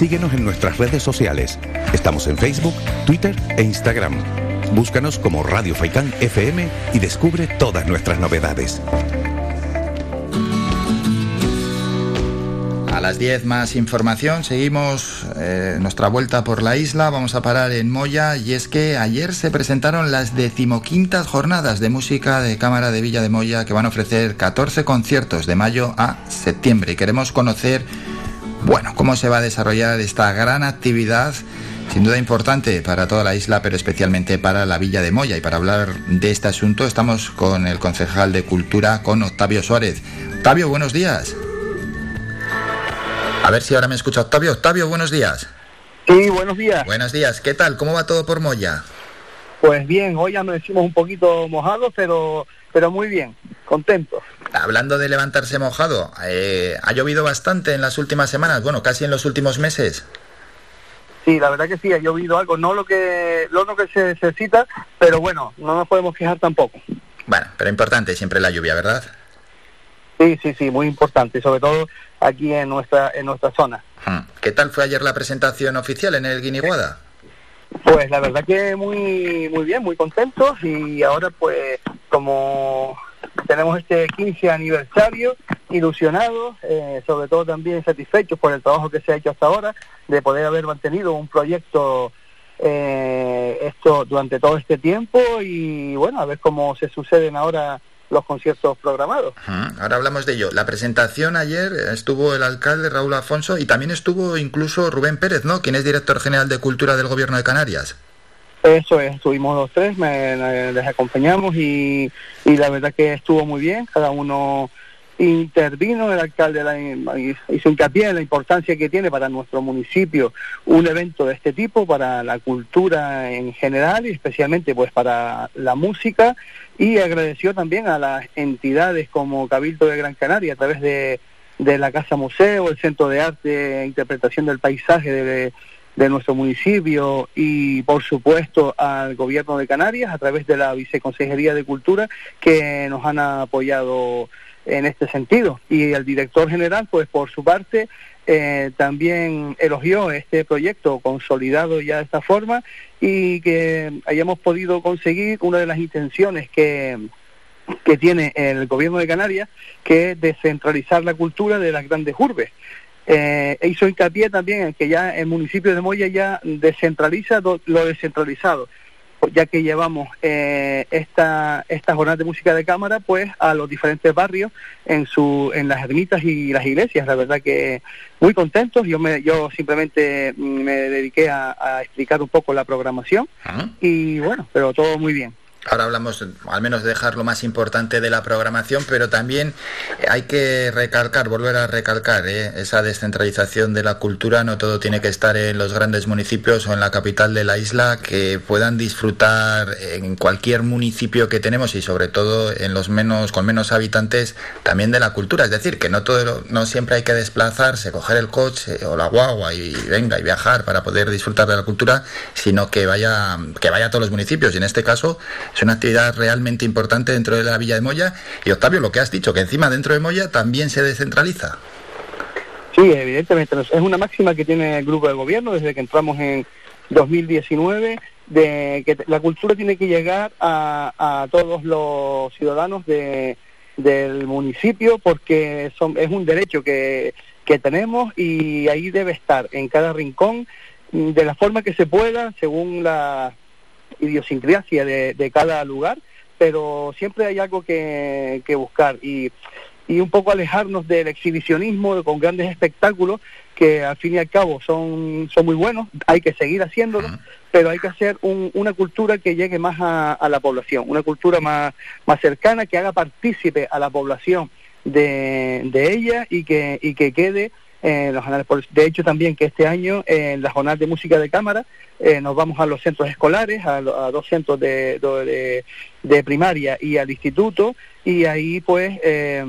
Síguenos en nuestras redes sociales. Estamos en Facebook, Twitter e Instagram. Búscanos como Radio Faicán FM y descubre todas nuestras novedades. A las 10 más información, seguimos eh, nuestra vuelta por la isla, vamos a parar en Moya y es que ayer se presentaron las decimoquintas jornadas de música de Cámara de Villa de Moya que van a ofrecer 14 conciertos de mayo a septiembre y queremos conocer, bueno, cómo se va a desarrollar esta gran actividad sin duda importante para toda la isla, pero especialmente para la Villa de Moya. Y para hablar de este asunto estamos con el concejal de Cultura, con Octavio Suárez. Octavio, buenos días. A ver si ahora me escucha Octavio. Octavio, buenos días. Sí, buenos días. Buenos días. ¿Qué tal? ¿Cómo va todo por Moya? Pues bien, hoy ya nos decimos un poquito mojados, pero, pero muy bien, contentos. Hablando de levantarse mojado, eh, ¿ha llovido bastante en las últimas semanas? Bueno, casi en los últimos meses. Sí, la verdad que sí, ha llovido algo, no lo que, lo que se necesita, pero bueno, no nos podemos quejar tampoco. Bueno, pero importante siempre la lluvia, ¿verdad? Sí, sí, sí, muy importante, sobre todo aquí en nuestra en nuestra zona. Hmm. ¿Qué tal fue ayer la presentación oficial en el Guiniguada? Pues la verdad que muy muy bien, muy contentos y ahora pues como tenemos este 15 aniversario, ilusionados, eh, sobre todo también satisfechos por el trabajo que se ha hecho hasta ahora, de poder haber mantenido un proyecto eh, esto durante todo este tiempo y bueno, a ver cómo se suceden ahora los conciertos programados. Ahora hablamos de ello. La presentación ayer estuvo el alcalde Raúl Afonso y también estuvo incluso Rubén Pérez, ¿no? Quien es director general de Cultura del Gobierno de Canarias. Eso es, estuvimos los tres, les acompañamos y, y la verdad que estuvo muy bien, cada uno intervino, el alcalde la, hizo hincapié en la importancia que tiene para nuestro municipio un evento de este tipo, para la cultura en general y especialmente pues para la música. Y agradeció también a las entidades como Cabildo de Gran Canaria a través de, de la Casa Museo, el Centro de Arte e Interpretación del Paisaje de, de nuestro municipio y por supuesto al gobierno de Canarias a través de la Viceconsejería de Cultura que nos han apoyado en este sentido. Y el director general, pues por su parte, eh, también elogió este proyecto consolidado ya de esta forma y que hayamos podido conseguir una de las intenciones que, que tiene el gobierno de Canarias, que es descentralizar la cultura de las grandes urbes. Eh, hizo hincapié también en que ya el municipio de Moya ya descentraliza lo descentralizado ya que llevamos eh, esta, esta jornada de música de cámara pues a los diferentes barrios en su en las ermitas y las iglesias. La verdad que muy contentos. Yo me yo simplemente me dediqué a, a explicar un poco la programación ah. y bueno pero todo muy bien Ahora hablamos, al menos de dejar lo más importante de la programación, pero también hay que recalcar, volver a recalcar ¿eh? esa descentralización de la cultura. No todo tiene que estar en los grandes municipios o en la capital de la isla, que puedan disfrutar en cualquier municipio que tenemos y sobre todo en los menos con menos habitantes también de la cultura. Es decir, que no todo, no siempre hay que desplazarse, coger el coche o la guagua y venga y viajar para poder disfrutar de la cultura, sino que vaya que vaya a todos los municipios. Y en este caso es una actividad realmente importante dentro de la Villa de Moya. Y Octavio, lo que has dicho, que encima dentro de Moya también se descentraliza. Sí, evidentemente. Es una máxima que tiene el grupo de gobierno desde que entramos en 2019 de que la cultura tiene que llegar a, todos los ciudadanos de, del municipio porque son, es un derecho que, que tenemos y ahí debe estar en cada rincón de la forma que se pueda según la, idiosincrasia de, de cada lugar, pero siempre hay algo que, que buscar. Y, y un poco alejarnos del exhibicionismo con grandes espectáculos que al fin y al cabo son, son muy buenos, hay que seguir haciéndolo, pero hay que hacer una cultura que llegue más a, a, la población, una cultura más, más cercana, que haga partícipe a la población de, de ella y que, y que quede en los De hecho, también que este año en la jornada de música de cámara eh, nos vamos a los centros escolares, a, dos centros de, de, primaria y al instituto, y ahí pues eh,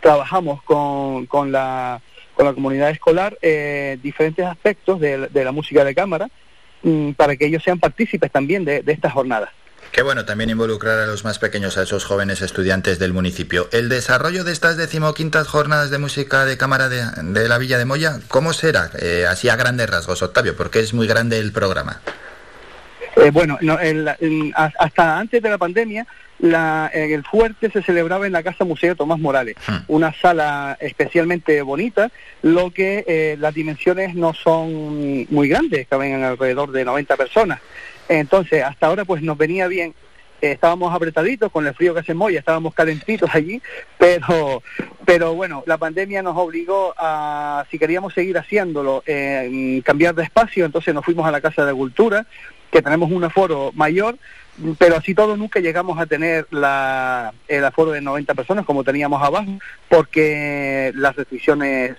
trabajamos con, con, la, con la comunidad escolar eh, diferentes aspectos de, la música de cámara mm, para que ellos sean partícipes también de, de estas jornadas. Qué bueno también involucrar a los más pequeños, a esos jóvenes estudiantes del municipio. El desarrollo de estas decimoquintas jornadas de música de cámara de, la Villa de Moya, ¿cómo será? Eh, así a grandes rasgos, Octavio, porque es muy grande el programa. Eh, bueno, hasta antes de la pandemia, el fuerte se celebraba en la Casa Museo Tomás Morales, hmm. una sala especialmente bonita, lo que eh, las dimensiones no son muy grandes, caben alrededor de 90 personas. Entonces, hasta ahora pues nos venía bien. Estábamos apretaditos con el frío que hace Moya, estábamos calentitos allí, pero, pero bueno, la pandemia nos obligó a, si queríamos seguir haciéndolo, eh, cambiar de espacio, entonces nos fuimos a la Casa de Cultura, que tenemos un aforo mayor, pero así todo nunca llegamos a tener la, el aforo de 90 personas como teníamos abajo, porque las restricciones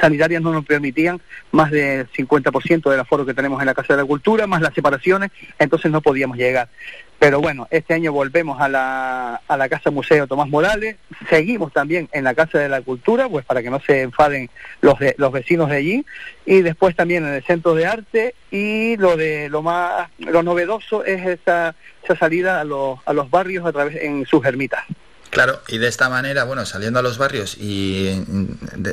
sanitarias no nos permitían más del 50% del aforo que tenemos en la Casa de la Cultura, más las separaciones, entonces no podíamos llegar. Pero bueno, este año volvemos a la, a la Casa Museo Tomás Morales, seguimos también en la Casa de la Cultura, pues para que no se enfaden los, los vecinos de allí, y después también en el Centro de Arte, y lo de lo más, lo novedoso es esa, esa salida a los, a los barrios a través en sus ermitas. Claro, y de esta manera, bueno, saliendo a los barrios y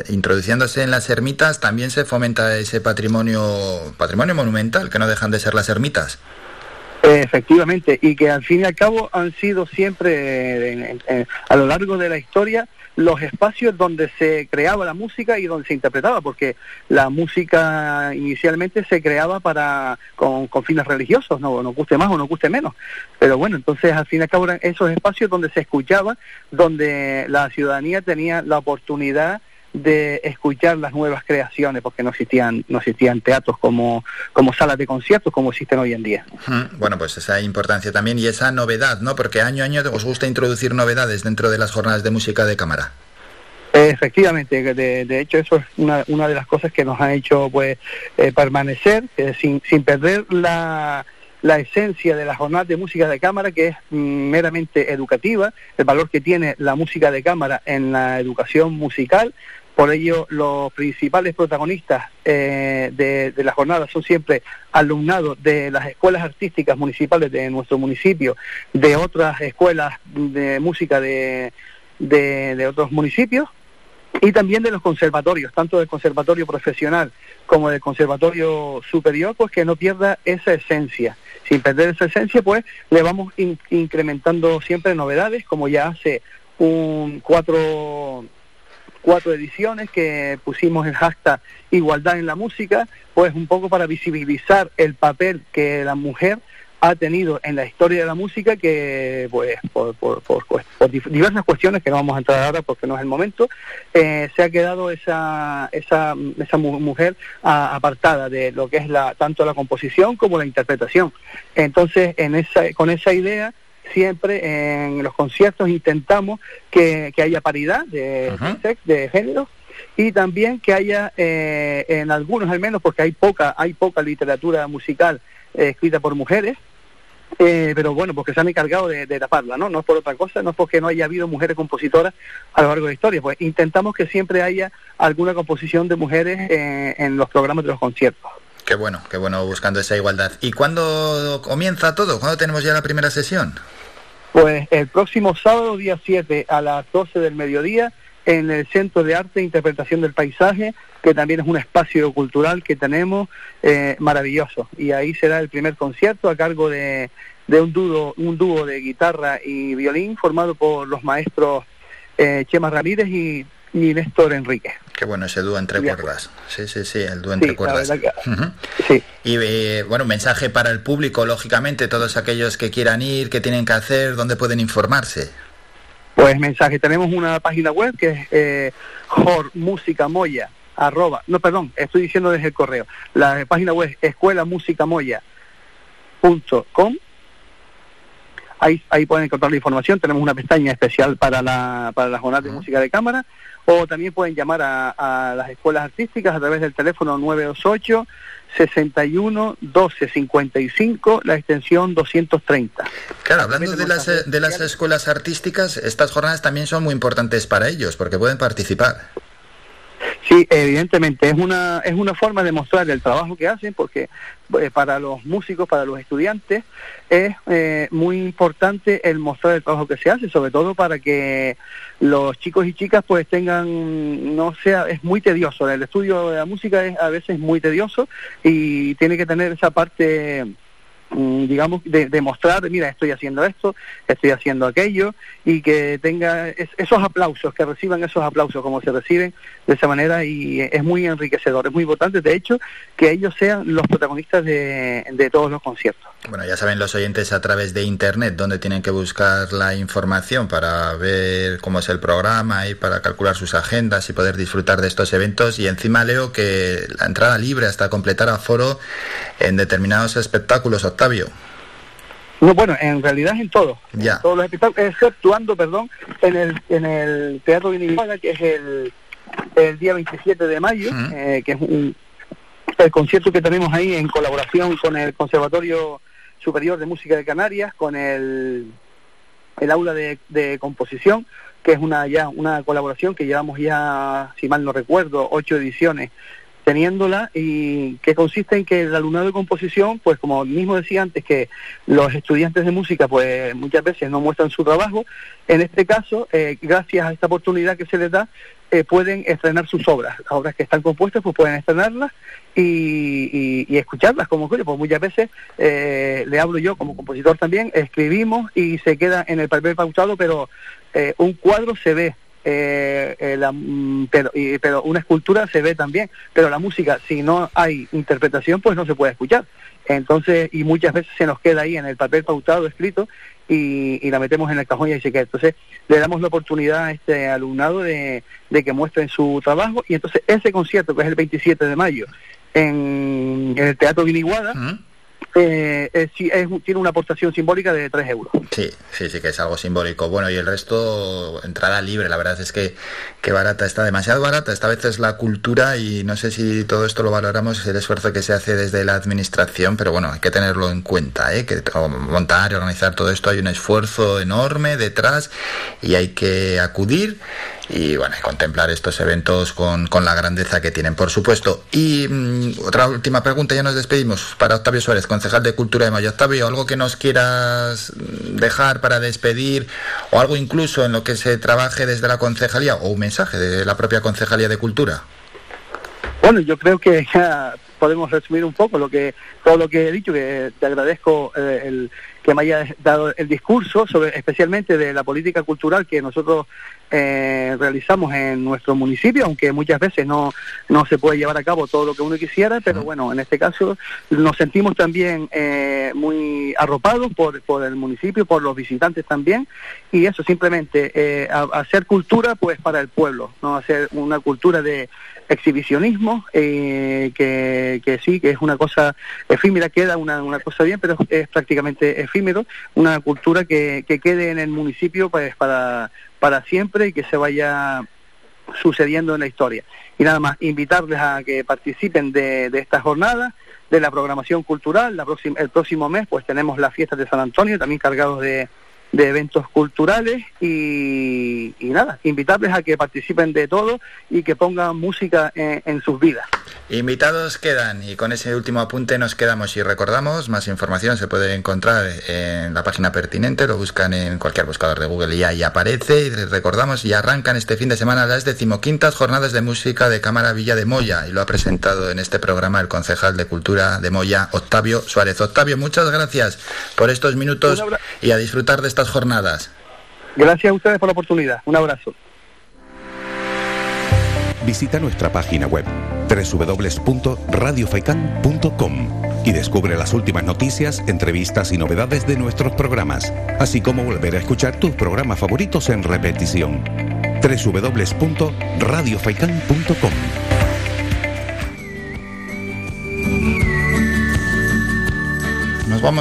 introduciéndose en las ermitas, también se fomenta ese patrimonio, patrimonio monumental, que no dejan de ser las ermitas. Efectivamente, y que al fin y al cabo han sido siempre, a lo largo de la historia, los espacios donde se creaba la música y donde se interpretaba, porque la música inicialmente se creaba para con, fines religiosos, no nos guste más o nos guste menos. Pero bueno, entonces al fin y al cabo eran esos espacios donde se escuchaba, donde la ciudadanía tenía la oportunidad de escuchar las nuevas creaciones, porque no existían, no existían teatros como, como salas de conciertos como existen hoy en día. Bueno, pues esa importancia también y esa novedad, ¿no? Porque año a año os gusta introducir novedades dentro de las jornadas de música de cámara. Efectivamente, de, de hecho eso es una, una de las cosas que nos ha hecho pues eh, permanecer sin, sin perder la, la esencia de la jornada de música de cámara, que es meramente educativa, el valor que tiene la música de cámara en la educación musical, por ello, los principales protagonistas eh, de, la jornada son siempre alumnados de las escuelas artísticas municipales de nuestro municipio, de otras escuelas de música de, de, otros municipios y también de los conservatorios, tanto del conservatorio profesional como del conservatorio superior, pues que no pierda esa esencia. Sin perder esa esencia, pues le vamos incrementando siempre novedades, como ya hace un cuatro cuatro ediciones que pusimos el hashtag Igualdad en la Música, pues un poco para visibilizar el papel que la mujer ha tenido en la historia de la música que, pues, por, diversas cuestiones que no vamos a entrar ahora porque no es el momento, eh, se ha quedado esa, esa, esa mujer apartada de lo que es la, tanto la composición como la interpretación. Entonces, en esa, con esa idea, siempre en los conciertos intentamos que, haya paridad de, de género y también que haya eh, en algunos al menos porque hay poca hay poca literatura musical eh, escrita por mujeres eh, pero bueno, porque se han encargado de, taparla, ¿no? No es por otra cosa, no es porque no haya habido mujeres compositoras a lo largo de la historia, pues intentamos que siempre haya alguna composición de mujeres en los programas de los conciertos. Qué bueno, qué bueno buscando esa igualdad. ¿Y cuándo comienza todo? ¿Cuándo tenemos ya la primera sesión? Pues el próximo sábado, día 7, a las 12 del mediodía, en el Centro de Arte e Interpretación del Paisaje, que también es un espacio cultural que tenemos eh, maravilloso. Y ahí será el primer concierto a cargo de, un, dúo, un dúo de guitarra y violín formado por los maestros eh, Chema Ramírez y y Néstor Enrique. Qué bueno ese dúo entre cuerdas. Sí, sí, sí, el dúo entre cuerdas. sí. Y eh, bueno, mensaje para el público, lógicamente, todos aquellos que quieran ir, qué tienen que hacer, dónde pueden informarse. Pues mensaje, tenemos una página web que es eh, Moya, arroba, no, perdón, estoy diciendo desde el correo. La página web es escuelamusicamoya.com Ahí, ahí pueden encontrar la información. Tenemos una pestaña especial para la, para la jornada de música de cámara o también pueden llamar a, las escuelas artísticas a través del teléfono 928 61 12 55, la extensión 230. Claro, hablando de las, de las escuelas artísticas, estas jornadas también son muy importantes para ellos porque pueden participar. Sí, evidentemente es una es una forma de mostrar el trabajo que hacen porque eh, para los músicos, para los estudiantes es eh, muy importante el mostrar el trabajo que se hace, sobre todo para que los chicos y chicas pues tengan no sea es muy tedioso, el estudio de la música es a veces muy tedioso y tiene que tener esa parte digamos, de, demostrar, mira, estoy haciendo esto, estoy haciendo aquello, y que tenga esos aplausos, que reciban esos aplausos como se reciben de esa manera, y es muy enriquecedor, es muy importante, de hecho, que ellos sean los protagonistas de, de todos los conciertos. Bueno, ya saben los oyentes a través de Internet dónde tienen que buscar la información para ver cómo es el programa y para calcular sus agendas y poder disfrutar de estos eventos, y encima leo que la entrada libre hasta completar aforo en determinados espectáculos, Octavio. No, bueno, en realidad es en todo. Ya. todos los espectáculos, exceptuando, perdón, en el, en el Teatro Vinivaga, que es el, el día 27 de mayo, eh, que es un, el concierto que tenemos ahí en colaboración con el Conservatorio Superior de Música de Canarias, con el, el aula de, de composición, que es una ya una colaboración que llevamos ya, si mal no recuerdo, ocho ediciones teniéndola y que consiste en que el alumnado de composición, pues como mismo decía antes, que los estudiantes de música pues muchas veces no muestran su trabajo, en este caso, eh, gracias a esta oportunidad que se les da, eh, pueden estrenar sus obras, las obras que están compuestas pues pueden estrenarlas y, y, escucharlas como pues muchas veces eh, le hablo yo como compositor también, escribimos y se queda en el papel pautado, pero un cuadro se ve eh, eh, la, mm, pero, pero una escultura se ve también, pero la música, si no hay interpretación, pues no se puede escuchar. Entonces, y muchas veces se nos queda ahí en el papel pautado, escrito, y, la metemos en el cajón y ahí se queda. Entonces, le damos la oportunidad a este alumnado de, que muestren su trabajo, y entonces ese concierto, que es el 27 de mayo, en, el Teatro Guiniguada, eh, eh tiene una aportación simbólica de 3 euros. Sí, sí, sí que es algo simbólico. Bueno, y el resto, entrada libre. La verdad es que, que barata está, demasiado barata. Esta vez es la cultura y no sé si todo esto lo valoramos, el esfuerzo que se hace desde la administración, pero bueno, hay que tenerlo en cuenta, ¿eh? que montar y organizar todo esto hay un esfuerzo enorme detrás y hay que acudir y bueno, contemplar estos eventos con, con, la grandeza que tienen, por supuesto. Y mm, otra última pregunta, ya nos despedimos para Octavio Suárez, concejal de Cultura de Mayo. Octavio, ¿algo que nos quieras dejar para despedir o algo incluso en lo que se trabaje desde la concejalía o un mensaje de la propia concejalía de Cultura? Bueno, yo creo que ya podemos resumir un poco lo que todo lo que he dicho, que te agradezco eh, el que me haya dado el discurso sobre especialmente de la política cultural que nosotros eh, realizamos en nuestro municipio, aunque muchas veces no, no se puede llevar a cabo todo lo que uno quisiera, pero bueno, en este caso nos sentimos también eh, muy arropados por, por el municipio, por los visitantes también, y eso simplemente, eh, hacer cultura pues para el pueblo, no hacer una cultura de exhibicionismo, eh, que, que, sí, que es una cosa efímera, queda una, una cosa bien, pero es prácticamente efímero, una cultura que, que quede en el municipio pues, para, para siempre y que se vaya sucediendo en la historia. Y nada más, invitarles a que participen de, de esta jornada, de la programación cultural. La próxima, el próximo mes pues tenemos las fiestas de San Antonio, también cargados de, de eventos culturales y, nada, invitarles a que participen de todo y que pongan música en, sus vidas. Invitados quedan y con ese último apunte nos quedamos y recordamos, más información se puede encontrar en la página pertinente, lo buscan en cualquier buscador de Google y ahí aparece y recordamos y arrancan este fin de semana las decimoquintas jornadas de música de Cámara Villa de Moya y lo ha presentado en este programa el concejal de Cultura de Moya, Octavio Suárez. Octavio, muchas gracias por estos minutos y a disfrutar de esta jornadas. Gracias a ustedes por la oportunidad. Un abrazo. Visita nuestra página web www.radiofaikan.com y descubre las últimas noticias, entrevistas y novedades de nuestros programas, así como volver a escuchar tus programas favoritos en repetición. www.radiofaikan.com Nos vamos